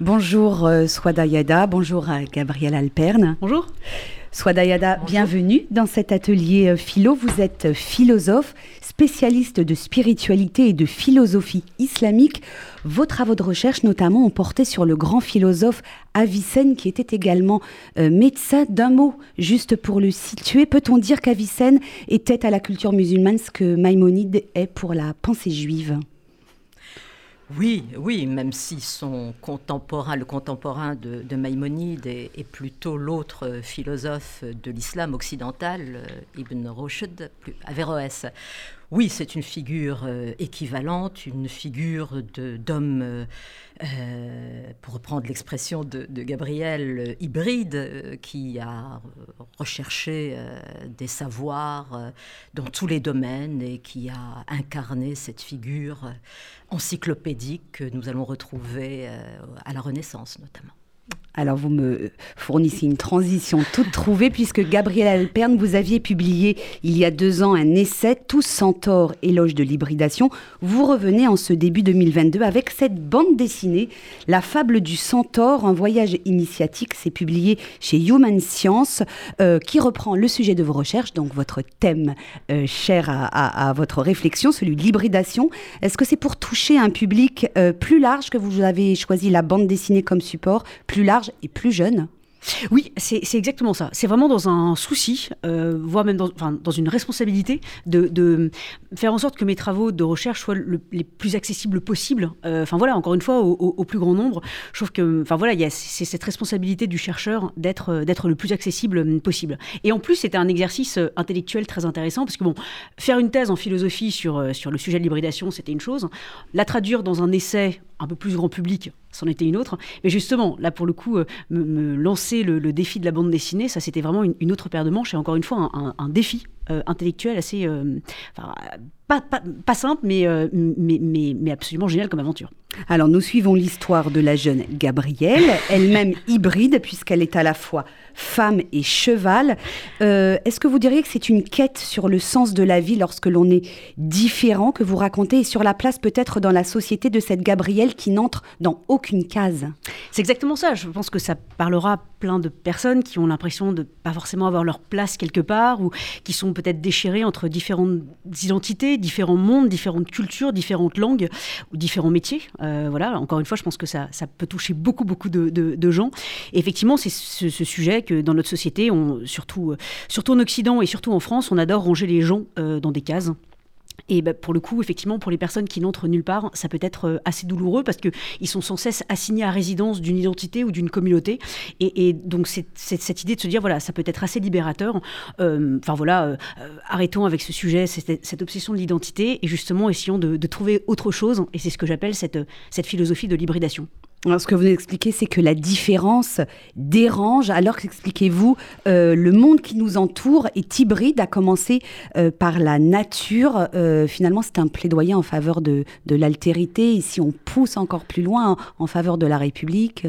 Bonjour euh, Swada Yada, bonjour à Gabriel Alperne. Bonjour. Swada bienvenue dans cet atelier euh, philo. Vous êtes philosophe, spécialiste de spiritualité et de philosophie islamique. Vos travaux de recherche notamment ont porté sur le grand philosophe Avicenne qui était également euh, médecin. D'un mot, juste pour le situer, peut-on dire qu'Avicenne était à la culture musulmane ce que Maïmonide est pour la pensée juive? Oui, oui, même si son contemporain, le contemporain de, Maïmonide est, plutôt l'autre philosophe de l'islam occidental, euh, Ibn Rushd, Averroès. Oui, c'est une figure euh, équivalente, une figure d'homme, euh, euh, pour reprendre l'expression de, Gabriel, hybride, qui a recherché des savoirs dans tous les domaines et qui a incarné cette figure encyclopédique que nous allons retrouver à la Renaissance notamment. Alors vous me fournissez une transition toute trouvée puisque Gabriel Alperne, vous aviez publié il y a deux ans un essai, Tous centaures, éloge de l'hybridation. Vous revenez en ce début 2022 avec cette bande dessinée, La fable du centaure, un voyage initiatique. C'est publié chez Human Science euh, qui reprend le sujet de vos recherches, donc votre thème euh, cher à, votre réflexion, celui de l'hybridation. Est-ce que c'est pour toucher un public euh, plus large que vous avez choisi la bande dessinée comme support, plus large et plus jeune oui, c'est exactement ça. C'est vraiment dans un souci, euh, voire même dans, une responsabilité, de, faire en sorte que mes travaux de recherche soient les plus accessibles possibles. Euh, enfin voilà, encore une fois, au, plus grand nombre. Je trouve que, enfin voilà, c'est cette responsabilité du chercheur d'être d'être le plus accessible possible. Et en plus, c'était un exercice intellectuel très intéressant parce que bon, faire une thèse en philosophie sur le sujet de l'hybridation, c'était une chose. La traduire dans un essai un peu plus grand public, c'en était une autre. Mais justement, là, pour le coup, euh, me, lancer le, défi de la bande dessinée, ça, c'était vraiment une, autre paire de manches et encore une fois, un, défi euh, intellectuel assez. Euh, pas, pas, simple, mais, mais, mais, mais, absolument génial comme aventure. Alors, nous suivons l'histoire de la jeune Gabrielle, elle-même hybride, puisqu'elle est à la fois femme et cheval. Euh, est-ce que vous diriez que c'est une quête sur le sens de la vie lorsque l'on est différent que vous racontez et sur la place peut-être dans la société de cette Gabrielle qui n'entre dans aucune case? C'est exactement ça. Je pense que ça parlera plein de personnes qui ont l'impression de pas forcément avoir leur place quelque part ou qui sont peut-être déchirées entre différentes identités, différents mondes, différentes cultures, différentes langues ou différents métiers. Euh, voilà, encore une fois, je pense que ça, ça peut toucher beaucoup, beaucoup de, gens. Effectivement, c'est ce, ce sujet que dans notre société, on, surtout, euh, surtout en Occident et surtout en France, on adore ranger les gens euh, dans des cases. Et bah, pour le coup, effectivement, pour les personnes qui n'entrent nulle part, ça peut être euh, assez douloureux parce qu'ils sont sans cesse assignés à résidence d'une identité ou d'une communauté. Et, donc, cette idée de se dire, voilà, ça peut être assez libérateur. Enfin, voilà, arrêtons avec ce sujet, cette, obsession de l'identité et justement essayons de, de, trouver autre chose. Et c'est ce que j'appelle cette, cette philosophie de l'hybridation. Alors, ce que vous expliquez, c'est que la différence dérange, alors qu'expliquez-vous, euh, le monde qui nous entoure est hybride, à commencer euh, par la nature. Euh, finalement, c'est un plaidoyer en faveur de, de l'altérité. Et si on pousse encore plus loin en faveur de la République,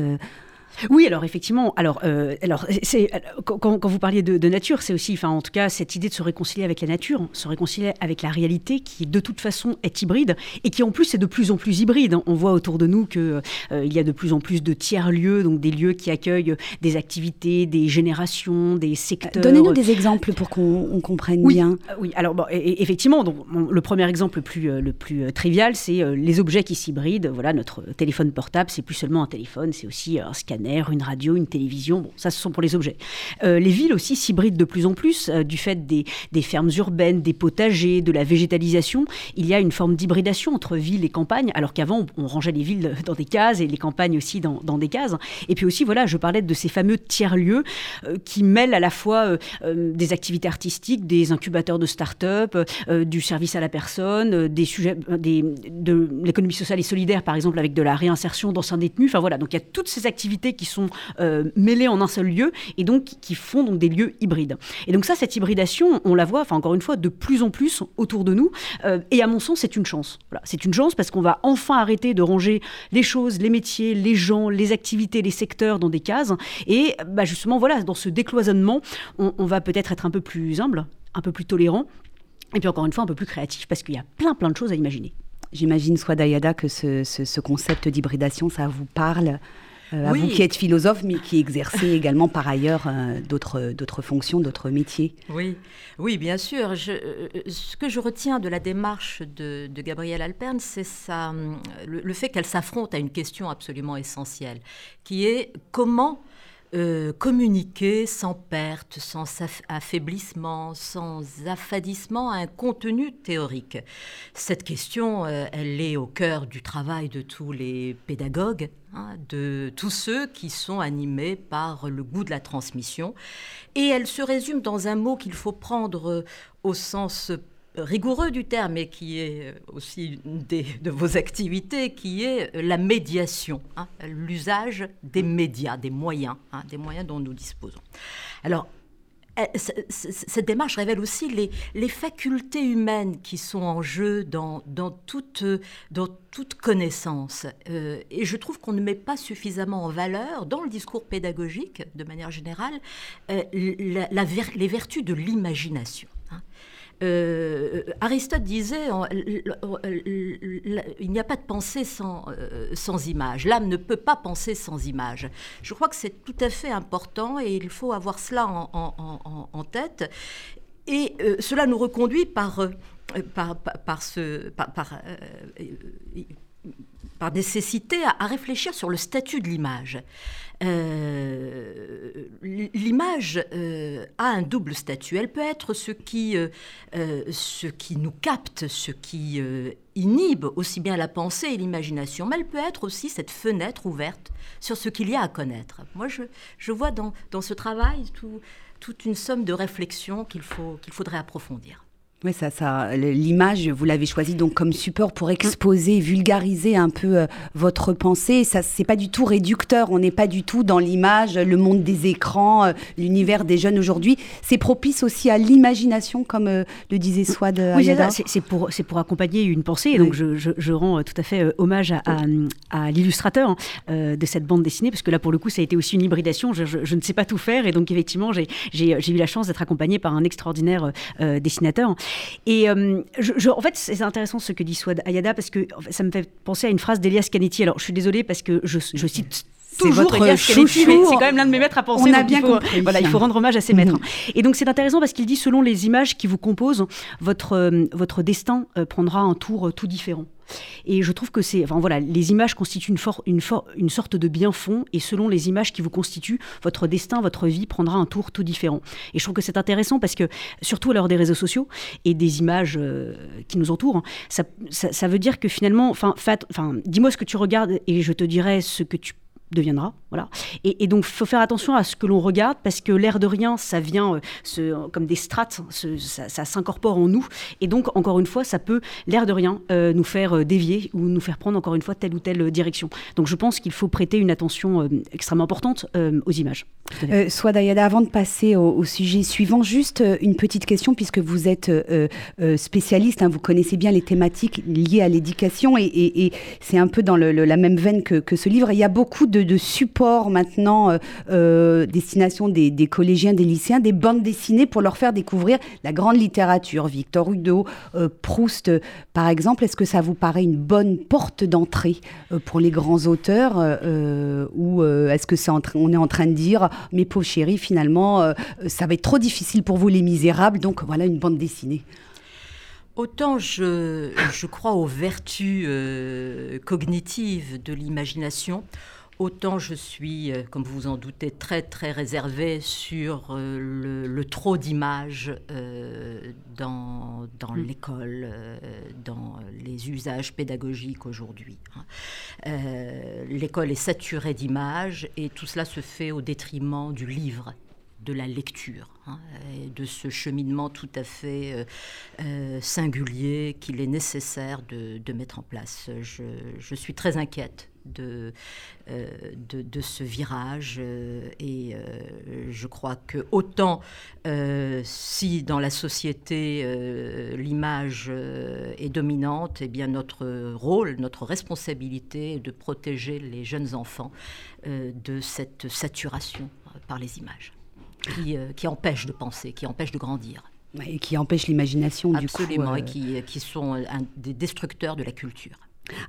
oui, alors effectivement, alors, euh, alors c'est, quand, vous parliez de, nature, c'est aussi, enfin, en tout cas, cette idée de se réconcilier avec la nature, se réconcilier avec la réalité qui, de toute façon, est hybride et qui, en plus, est de plus en plus hybride. On voit autour de nous qu'il euh, il y a de plus en plus de tiers-lieux, donc des lieux qui accueillent des activités, des générations, des secteurs. Donnez-nous des exemples pour qu'on comprenne bien. Euh, oui, alors, bon, effectivement, donc, le premier exemple le plus, le plus trivial, c'est les objets qui s'hybrident. Voilà, notre téléphone portable, c'est plus seulement un téléphone, c'est aussi un scanner une radio, une télévision. Bon, ça, ce sont pour les objets. Euh, les villes aussi s'hybrident de plus en plus euh, du fait des, fermes urbaines, des potagers, de la végétalisation. Il y a une forme d'hybridation entre ville et campagne, alors qu'avant, on, rangeait les villes dans des cases et les campagnes aussi dans, des cases. Et puis aussi, voilà, je parlais de ces fameux tiers-lieux euh, qui mêlent à la fois des activités artistiques, des incubateurs de start-up, du service à la personne, des sujets de l'économie sociale et solidaire, par exemple, avec de la réinsertion d'anciens détenus. Enfin voilà, donc il y a toutes ces activités qui sont euh, mêlés en un seul lieu et donc qui font donc des lieux hybrides. Et donc ça, cette hybridation, on la voit, enfin encore une fois, de plus en plus autour de nous. Euh, et à mon sens, c'est une chance. Voilà, c'est une chance parce qu'on va enfin arrêter de ranger les choses, les métiers, les gens, les activités, les secteurs dans des cases. Et bah, justement, voilà, dans ce décloisonnement, on, va peut-être être un peu plus humble, un peu plus tolérant. Et puis encore une fois, un peu plus créatif, parce qu'il y a plein plein de choses à imaginer. J'imagine, Swadayada, que ce, ce concept d'hybridation, ça vous parle? À vous qui êtes philosophe, mais qui exercez également par ailleurs d'autres, d'autres fonctions, d'autres métiers. Oui, oui, bien sûr. ce que je retiens de la démarche de, de Gabrielle Alperne, c'est ça, le, le fait qu'elle s'affronte à une question absolument essentielle, qui est comment euh, communiquer sans perte, sans affaiblissement, sans affadissement un contenu théorique. Cette question, euh, elle est au cœur du travail de tous les pédagogues, hein, de tous ceux qui sont animés par le goût de la transmission. Et elle se résume dans un mot qu'il faut prendre euh, au sens rigoureux du terme, et qui est aussi une de vos activités, qui est la médiation, hein, l'usage des médias, des moyens, hein, des moyens dont nous disposons. Alors, eh, cette démarche révèle aussi les, les, facultés humaines qui sont en jeu dans, dans, toute, dans toute connaissance. Euh, et je trouve qu'on ne met pas suffisamment en valeur, dans le discours pédagogique, de manière générale, euh, la, les vertus de l'imagination. Hein. Euh, Aristote disait il n'y a pas de pensée sans, euh, sans image. L'âme ne peut pas penser sans image. Je crois que c'est tout à fait important et il faut avoir cela en, tête. Et euh, cela nous reconduit par, par, par, ce, par, par nécessité à, réfléchir sur le statut de l'image. Euh, l'image euh, a un double statut. Elle peut être ce qui, euh, ce qui nous capte, ce qui inhibe aussi bien la pensée et l'imagination, mais elle peut être aussi cette fenêtre ouverte sur ce qu'il y a à connaître. Moi, je, je vois dans, dans ce travail tout, toute une somme de réflexions qu'il faudrait approfondir. Oui, ça, ça, l'image, vous l'avez choisie donc comme support pour exposer, vulgariser un peu euh, votre pensée. Ça, c'est pas du tout réducteur. On n'est pas du tout dans l'image, le monde des écrans, euh, l'univers des jeunes aujourd'hui. C'est propice aussi à l'imagination, comme euh, le disait Swad. Oui, c'est pour, c'est pour accompagner une pensée. donc, je, je, rends tout à fait hommage à, à, l'illustrateur de cette bande dessinée, parce que là, pour le coup, ça a été aussi une hybridation. Je, je ne sais pas tout faire, et donc effectivement, j'ai eu la chance d'être accompagné par un extraordinaire dessinateur. Et euh, en fait, c'est intéressant ce que dit Swad Ayada parce que ça me fait penser à une phrase d'Elias Canetti. Alors, je suis désolée parce que je cite toujours votre chouchou. C'est quand même l'un de mes maîtres à penser. On a bien il faut, compris. Voilà, il faut rendre hommage à ses maîtres. Mhm. Et donc c'est intéressant parce qu'il dit selon les images qui vous composent, votre euh, votre destin euh, prendra un tour tout différent. Et je trouve que c'est, enfin voilà, les images constituent une, une, une sorte de bien fond, et selon les images qui vous constituent, votre destin, votre vie prendra un tour tout différent. Et je trouve que c'est intéressant parce que, surtout à l'heure des réseaux sociaux et des images euh, qui nous entourent, hein, ça, ça, veut dire que finalement, enfin, dis-moi ce que tu regardes et je te dirai ce que tu deviendra. Voilà. Et, donc, il faut faire attention à ce que l'on regarde parce que l'air de rien, ça vient euh, comme des strates, ça, s'incorpore en nous. Et donc, encore une fois, ça peut, l'air de rien, euh, nous faire euh, dévier ou nous faire prendre encore une fois telle ou telle direction. Donc, je pense qu'il faut prêter une attention extrêmement importante aux images. Soit Dayada, avant de passer au, sujet suivant, juste une petite question puisque vous êtes spécialiste, hein, vous connaissez bien les thématiques liées à l'éducation et, c'est un peu dans la même veine que ce livre. Il y a beaucoup de de, support maintenant, euh, euh, destination des, collégiens, des lycéens, des bandes dessinées pour leur faire découvrir la grande littérature. Victor Hugo, euh, Proust, par exemple. Est-ce que ça vous paraît une bonne porte d'entrée pour les grands auteurs ou est-ce que est en train de dire, mes pauvres chéris, finalement, ça va être trop difficile pour vous les misérables, donc voilà une bande dessinée. Autant je, je, crois aux vertus cognitives de l'imagination, Autant je suis, euh, comme vous vous en doutez, très très réservée sur euh, le, trop d'images euh, dans, dans mm. l'école, dans les usages pédagogiques aujourd'hui. Hein. l'école est saturée d'images et tout cela se fait au détriment du livre de la lecture, hein, de ce cheminement tout à fait singulier qu'il est nécessaire de, de, mettre en place. Je, je suis très inquiète de, euh, de, ce virage. Euh, et euh, je crois que autant si dans la société l'image est dominante, et eh bien notre rôle, notre responsabilité est de protéger les jeunes enfants de cette saturation par les images qui, qui empêche de penser, qui empêche de grandir. Et qui empêche l'imagination, du coup. Absolument, et qui, qui sont des destructeurs de la culture.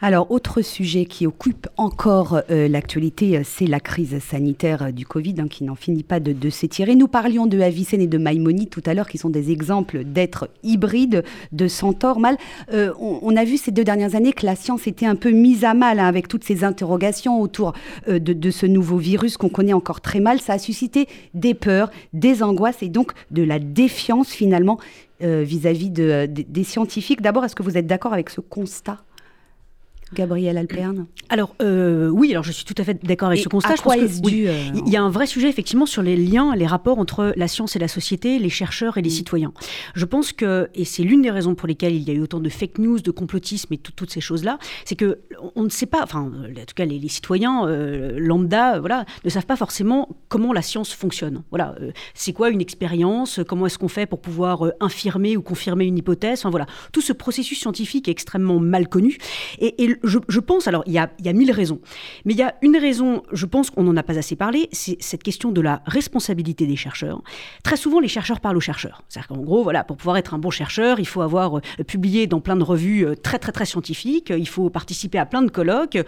Alors, autre sujet qui occupe encore euh, l'actualité, euh, c'est la crise sanitaire euh, du Covid hein, qui n'en finit pas de, s'étirer. Nous parlions de Avicenne et de Maïmonide tout à l'heure, qui sont des exemples d'êtres hybrides, de centaures mal. On, a vu ces deux dernières années que la science était un peu mise à mal hein, avec toutes ces interrogations autour de, ce nouveau virus qu'on connaît encore très mal. Ça a suscité des peurs, des angoisses et donc de la défiance finalement vis-à-vis de, des scientifiques. D'abord, est-ce que vous êtes d'accord avec ce constat? Gabriel Alperne Alors euh, oui, alors je suis tout à fait d'accord avec ce constat. À dû euh, Il y a un vrai sujet effectivement sur les liens, les rapports entre la science et la société, les chercheurs et les mm. citoyens. Je pense que, et c'est l'une des raisons pour lesquelles il y a eu autant de fake news, de complotisme et toutes ces choses-là, c'est que on ne sait pas, enfin en tout cas les, citoyens euh, lambda, voilà, ne savent pas forcément comment la science fonctionne. Voilà, c'est quoi une expérience Comment est-ce qu'on fait pour pouvoir infirmer ou confirmer une hypothèse Enfin voilà, tout ce processus scientifique est extrêmement mal connu et, et je, pense, alors il y, a, mille raisons, mais il y a une raison, je pense qu'on n'en a pas assez parlé, c'est cette question de la responsabilité des chercheurs. Très souvent, les chercheurs parlent aux chercheurs. C'est-à-dire qu'en gros, voilà, pour pouvoir être un bon chercheur, il faut avoir euh, publié dans plein de revues euh, très très très scientifiques, il faut participer à plein de colloques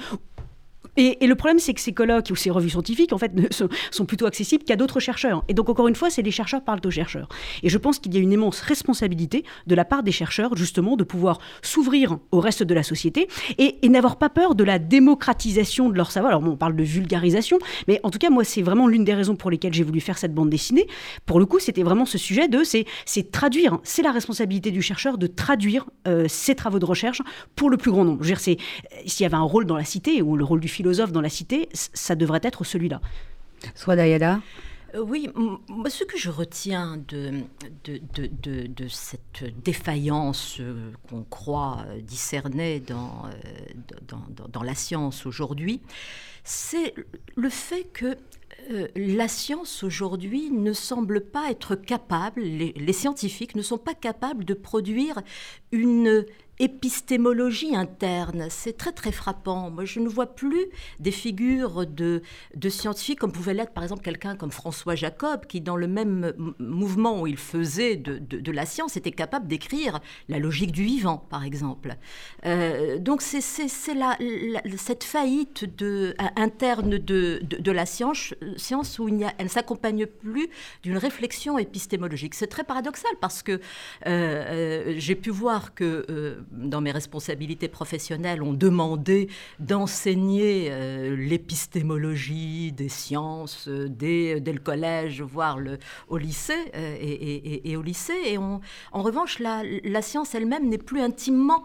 et, le problème, c'est que ces colloques ou ces revues scientifiques, en fait, ne, sont, plutôt accessibles qu'à d'autres chercheurs. Et donc, encore une fois, c'est les chercheurs parlent aux chercheurs. Et je pense qu'il y a une immense responsabilité de la part des chercheurs, justement, de pouvoir s'ouvrir au reste de la société et, n'avoir pas peur de la démocratisation de leur savoir. Alors, on parle de vulgarisation, mais en tout cas, moi, c'est vraiment l'une des raisons pour lesquelles j'ai voulu faire cette bande dessinée. Pour le coup, c'était vraiment ce sujet de, c'est traduire, c'est la responsabilité du chercheur de traduire euh, ses travaux de recherche pour le plus grand nombre. Je veux dire, c'est, s'il y avait un rôle dans la cité, ou le rôle du philosophe dans la cité, ça devrait être celui-là. Soit Dayada euh, oui, ce que je retiens de, de, cette défaillance euh, qu'on croit euh, discerner dans, dans, la science aujourd'hui, c'est le fait que la science aujourd'hui ne semble pas être capable, les, scientifiques ne sont pas capables de produire une épistémologie interne. C'est très très frappant. Moi, je ne vois plus des figures de, de scientifiques comme pouvait l'être par exemple quelqu'un comme François Jacob, qui dans le même mouvement où il faisait de, de, la science était capable d'écrire la logique du vivant, par exemple. Euh, donc c'est cette faillite de, interne de, de, la science, science où il y a, elle ne s'accompagne plus d'une réflexion épistémologique. C'est très paradoxal parce que euh, euh, j'ai pu voir que dans mes responsabilités professionnelles, ont demandé d'enseigner euh, l'épistémologie des sciences euh, dès, dès, le collège, voire le, au lycée euh, et, en revanche, la, science elle-même n'est plus intimement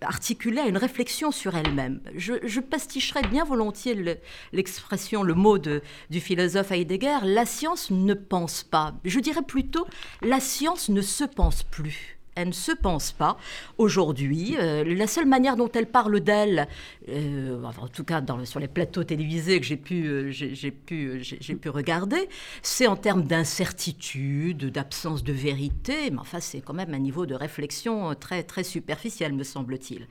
articulée à une réflexion sur elle-même. Je, pasticherais bien volontiers l'expression, le, mot de, du philosophe Heidegger, la science ne pense pas. Je dirais plutôt, la science ne se pense plus elle ne se pense pas aujourd'hui. Euh, la seule manière dont elle parle d'elle, euh, en tout cas dans, sur les plateaux télévisés que j'ai pu, euh, j'ai, pu, j'ai, pu regarder, c'est en termes d'incertitude, d'absence de vérité. Mais enfin, c'est quand même un niveau de réflexion très, très superficiel, me semble-t-il.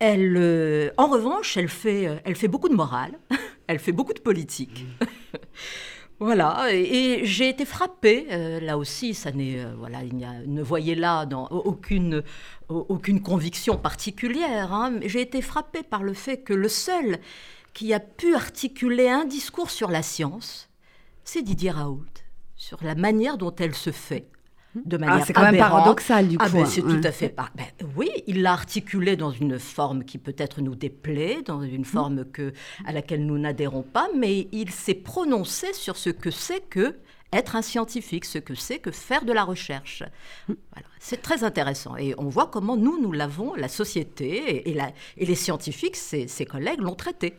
Elle, en revanche, elle fait, elle fait beaucoup de morale, elle fait beaucoup de politique. Voilà, et, j'ai été frappée, euh, là aussi, ça n'est, euh, voilà, ne voyez là aucune, aucune conviction particulière, hein, j'ai été frappée par le fait que le seul qui a pu articuler un discours sur la science, c'est Didier Raoult, sur la manière dont elle se fait de manière ah, c'est quand même paradoxal du ah, coup. Ben, c'est tout à fait pas. Ben, oui, il l'a articulé dans une forme qui peut-être nous déplaît, dans une mmh. forme que à laquelle nous n'adhérons pas, mais il s'est prononcé sur ce que c'est que être un scientifique, ce que c'est que faire de la recherche. Mmh. C'est très intéressant. Et on voit comment nous, nous l'avons, la société et, et les scientifiques, ses, ses collègues l'ont traité.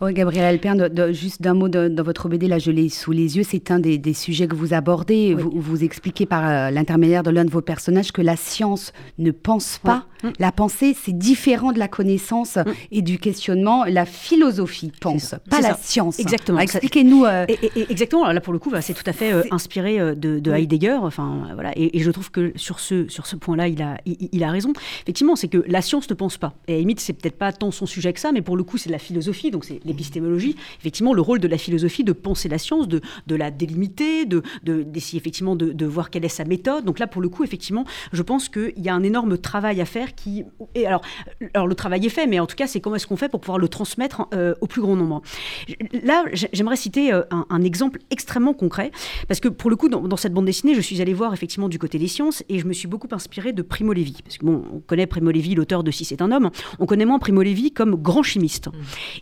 Oui, Gabriel Alpern, juste d'un mot dans votre BD, là je l'ai sous les yeux, c'est un des, sujets que vous abordez. Vous, vous expliquez par euh, l'intermédiaire de l'un de vos personnages que la science ne pense pas. La pensée, c'est différent de la connaissance et du questionnement. La philosophie pense, pas la science. Exactement. Expliquez-nous. Euh, exactement. Là, pour le coup, bah, c'est tout à fait euh, inspiré de, Heidegger. Enfin, voilà. Et, je trouve que sur ce, sur ce point-là, il a, il, a raison. Effectivement, c'est que la science ne pense pas. Et à limite, c'est peut-être pas tant son sujet que ça, mais pour le coup, c'est de la philosophie. Donc donc c'est l'épistémologie, effectivement, le rôle de la philosophie de penser la science, de, de la délimiter, de, d'essayer effectivement de, de, voir quelle est sa méthode. Donc là, pour le coup, effectivement, je pense qu'il y a un énorme travail à faire qui. Et alors, alors, le travail est fait, mais en tout cas, c'est comment est-ce qu'on fait pour pouvoir le transmettre euh, au plus grand nombre. Là, j'aimerais citer euh, un, exemple extrêmement concret, parce que pour le coup, dans, cette bande dessinée, je suis allée voir effectivement du côté des sciences, et je me suis beaucoup inspirée de Primo Levi. Parce que bon, on connaît Primo Levi, l'auteur de Si c'est un homme, on connaît moins Primo Levi comme grand chimiste. Mmh.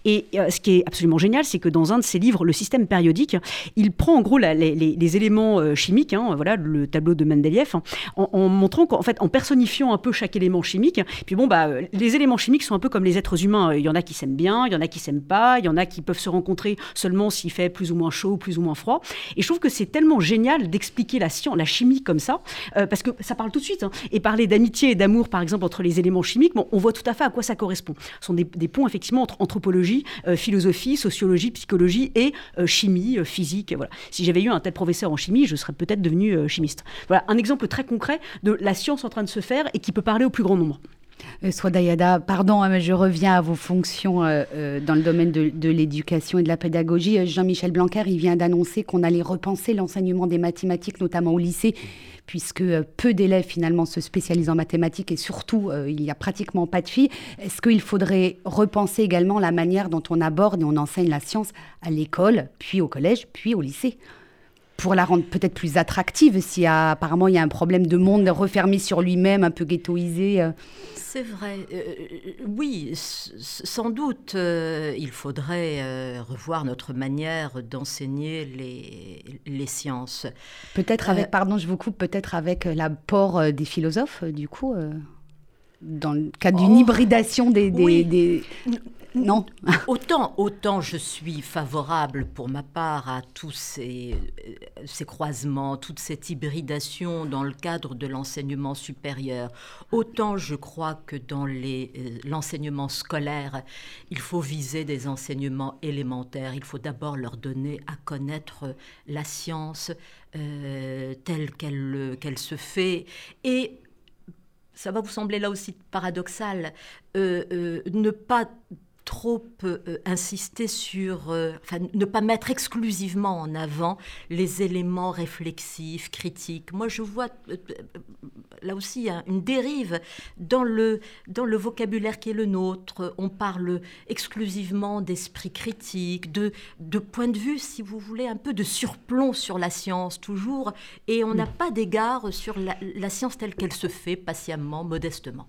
Et ce qui est absolument génial, c'est que dans un de ses livres, Le système périodique, il prend en gros les, éléments chimiques, hein, voilà, le tableau de Mendeleïev, en, montrant qu'en fait, en personnifiant un peu chaque élément chimique, puis bon, bah, les éléments chimiques sont un peu comme les êtres humains. Il y en a qui s'aiment bien, il y en a qui s'aiment pas, il y en a qui peuvent se rencontrer seulement s'il fait plus ou moins chaud, plus ou moins froid. Et je trouve que c'est tellement génial d'expliquer la science, la chimie comme ça, euh, parce que ça parle tout de suite. Hein. Et parler d'amitié et d'amour, par exemple, entre les éléments chimiques, bon, on voit tout à fait à quoi ça correspond. Ce sont des, ponts, effectivement, entre anthropologie, euh, philosophie, sociologie, psychologie et euh, chimie, physique. Voilà. Si j'avais eu un tel professeur en chimie, je serais peut-être devenu chimiste. Voilà un exemple très concret de la science en train de se faire et qui peut parler au plus grand nombre. Euh, Swadayada, pardon, hein, je reviens à vos fonctions euh, euh, dans le domaine de, l'éducation et de la pédagogie. Jean-Michel Blanquer, il vient d'annoncer qu'on allait repenser l'enseignement des mathématiques, notamment au lycée, puisque peu d'élèves finalement se spécialisent en mathématiques et surtout, il n'y a pratiquement pas de filles. Est-ce qu'il faudrait repenser également la manière dont on aborde et on enseigne la science à l'école, puis au collège, puis au lycée? Pour la rendre peut-être plus attractive si apparemment il y a un problème de monde refermé sur lui-même, un peu ghettoisé c'est vrai. Euh, euh, oui, sans doute, euh, il faudrait revoir notre manière d'enseigner les, les, sciences. Peut-être avec, pardon, je vous coupe, peut-être avec l'apport des philosophes, du coup, dans le cadre d'une oh, hybridation des, des, non. autant, autant je suis favorable pour ma part à tous ces, euh, ces croisements, toute cette hybridation dans le cadre de l'enseignement supérieur, autant je crois que dans euh, l'enseignement scolaire, il faut viser des enseignements élémentaires. Il faut d'abord leur donner à connaître la science euh, telle qu'elle se fait et ça va vous sembler là aussi paradoxal, ne pas trop euh, insister sur, euh, enfin, ne pas mettre exclusivement en avant les éléments réflexifs, critiques. Moi, je vois euh, là aussi une dérive dans le, dans le vocabulaire qui est le nôtre. On parle exclusivement d'esprit critique, de, de point de vue, si vous voulez, un peu de surplomb sur la science toujours, et on n'a pas d'égard sur la science telle qu'elle se fait, patiemment, modestement.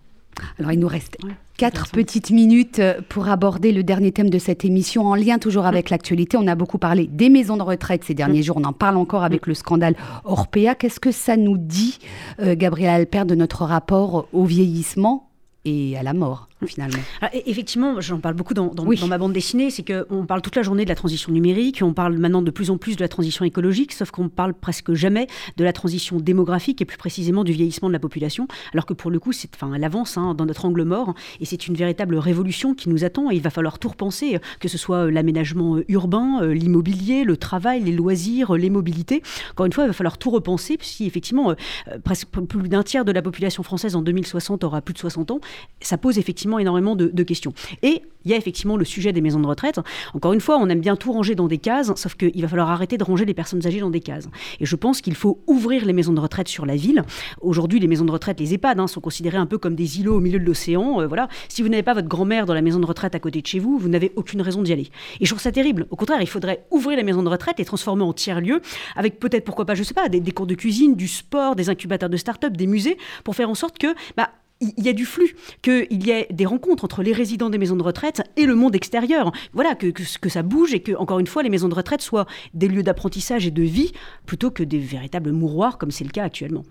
Alors, il nous reste quatre petites minutes euh, pour aborder le dernier thème de cette émission, en lien toujours avec l'actualité. On a beaucoup parlé des maisons de retraite ces derniers jours. On en parle encore avec le scandale Orpea. Qu'est-ce que ça nous dit, euh, Gabriel Alper, de notre rapport au vieillissement et à la mort? Finalement. Ah, effectivement, j'en parle beaucoup dans, dans, ma bande dessinée, c'est qu'on parle toute la journée de la transition numérique, on parle maintenant de plus en plus de la transition écologique, sauf qu'on parle presque jamais de la transition démographique et plus précisément du vieillissement de la population, alors que pour le coup, c'est, enfin, elle avance hein, dans notre angle mort et c'est une véritable révolution qui nous attend et il va falloir tout repenser, que ce soit euh, l'aménagement euh, urbain, euh, l'immobilier, le travail, les loisirs, les mobilités. Encore une fois, il va falloir tout repenser, si effectivement presque plus d'un tiers de la population française en 2060 aura plus de 60 ans, ça pose effectivement énormément de, questions. Et il y a effectivement le sujet des maisons de retraite. Encore une fois, on aime bien tout ranger dans des cases, sauf qu'il va falloir arrêter de ranger les personnes âgées dans des cases. Et je pense qu'il faut ouvrir les maisons de retraite sur la ville. Aujourd'hui, les maisons de retraite, les EHPAD, hein, sont considérées un peu comme des îlots au milieu de l'océan. Euh, voilà. Si vous n'avez pas votre grand-mère dans la maison de retraite à côté de chez vous, vous n'avez aucune raison d'y aller. Et je trouve ça terrible. Au contraire, il faudrait ouvrir les maisons de retraite et transformer en tiers-lieux, avec peut-être, pourquoi pas, je sais pas, des, des cours de cuisine, du sport, des incubateurs de start-up, des musées, pour faire en sorte que bah, il y a du flux, qu'il y ait des rencontres entre les résidents des maisons de retraite et le monde extérieur. Voilà, que, que, ça bouge et que, encore une fois, les maisons de retraite soient des lieux d'apprentissage et de vie plutôt que des véritables mouroirs comme c'est le cas actuellement.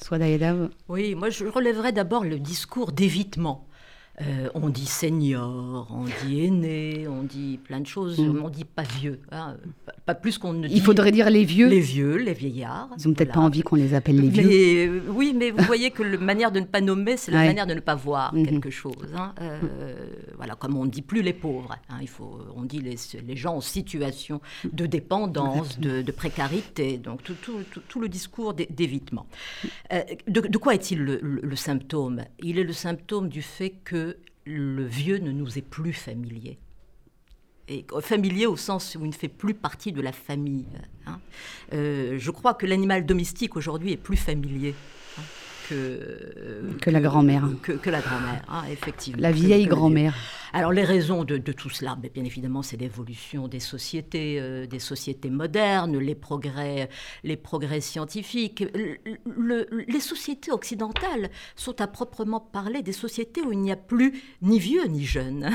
Soit Oui, moi je relèverais d'abord le discours d'évitement. Euh, on dit senior, on dit aîné, on dit plein de choses, mm. on dit pas vieux, hein, pas, plus qu'on ne dit. Il faudrait dire les vieux. Les vieux, les vieillards. Ils n'ont peut-être pas envie qu'on les appelle les vieux. Euh, oui, mais vous voyez que la manière de ne pas nommer, c'est la manière de ne pas voir mm-hmm. quelque chose. Hein. Euh, voilà, comme on ne dit plus les pauvres, hein, il faut, on dit les, les, gens en situation de dépendance, de, précarité, donc tout, tout, tout, le discours d'évitement. de, quoi est-il le symptôme? Il est le symptôme du fait que le vieux ne nous est plus familier. et familier au sens où il ne fait plus partie de la famille. Hein. je crois que l'animal domestique aujourd'hui est plus familier hein, que, que, la grand-mère. Que, la grand-mère, hein, effectivement. La vieille grand-mère. Alors les raisons de, tout cela, bien évidemment, c'est l'évolution des sociétés, euh, des sociétés modernes, les progrès, les progrès scientifiques. les sociétés occidentales sont à proprement parler des sociétés où il n'y a plus ni vieux ni jeunes.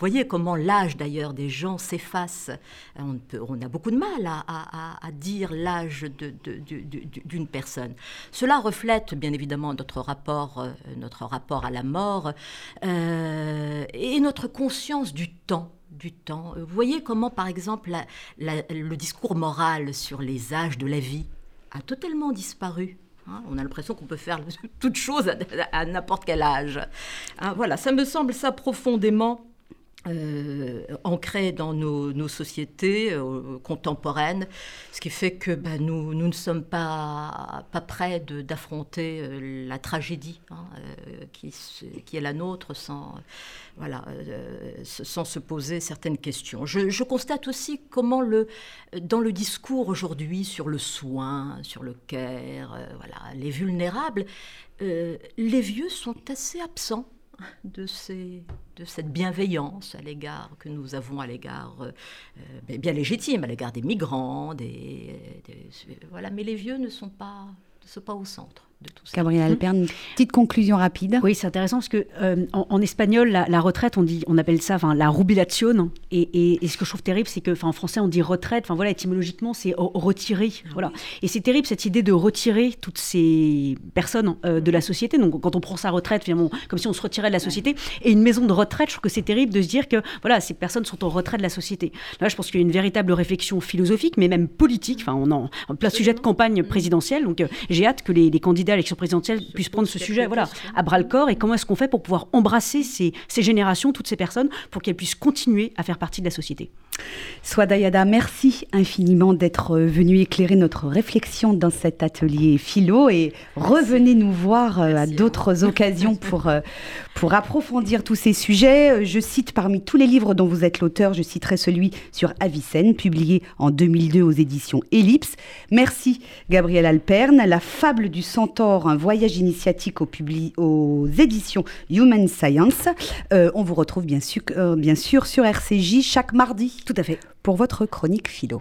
Voyez comment l'âge d'ailleurs des gens s'efface. On, a beaucoup de mal à, dire l'âge d'une personne. Cela reflète bien évidemment notre rapport, euh, notre rapport à la mort euh, et notre conscience du temps du temps. Vous voyez comment, par exemple, le discours moral sur les âges de la vie a totalement disparu. Hein. on a l'impression qu'on peut faire toute chose à, n'importe quel âge. Hein, voilà, ça me semble ça profondément euh, ancré dans nos, sociétés euh, contemporaines, ce qui fait que bah, nous, ne sommes pas, prêts d'affronter euh, la tragédie hein, qui, qui, est la nôtre sans, se poser certaines questions. Je, constate aussi comment dans le discours aujourd'hui sur le soin, sur le care, les vulnérables, les vieux sont assez absents de, cette bienveillance à l'égard que nous avons à l'égard, euh, euh, bien légitime, à l'égard des migrants, des, voilà, mais les vieux ne sont pas, ne sont pas au centre. Gabriel Alperne, une petite conclusion rapide. Oui, c'est intéressant parce que euh, en, espagnol, la, retraite, on dit, on appelle ça, enfin, la rubilation. Et, et, ce que je trouve terrible, c'est que, en français, on dit retraite. Enfin voilà, étymologiquement, c'est retirer. Ah voilà. Et c'est terrible cette idée de retirer toutes ces personnes euh, de la société. Donc, quand on prend sa retraite, finalement, comme si on se retirait de la société. Et une maison de retraite, je trouve que c'est terrible de se dire que, voilà, ces personnes sont en retrait de la société. Là, je pense qu'il y a une véritable réflexion philosophique, mais même politique. Enfin, on en, en plein sujet de campagne présidentielle. Donc, euh, j'ai hâte que les, les candidats à l'élection présidentielle puisse prendre ce sujet voilà, à bras le corps et comment est-ce qu'on fait pour pouvoir embrasser ces, ces générations, toutes ces personnes, pour qu'elles puissent continuer à faire partie de la société? Dayada, merci infiniment d'être venu éclairer notre réflexion dans cet atelier philo et revenez nous voir euh, à d'autres occasions pour, euh, pour approfondir tous ces sujets. Euh, je cite parmi tous les livres dont vous êtes l'auteur, je citerai celui sur Avicenne, publié en 2002 aux éditions Ellipse. Merci Gabriel Alperne. La fable du centaure, un voyage initiatique aux, aux éditions Human Science. on vous retrouve bien sûr, bien sûr sur RCJ chaque mardi tout à fait. Pour votre chronique philo.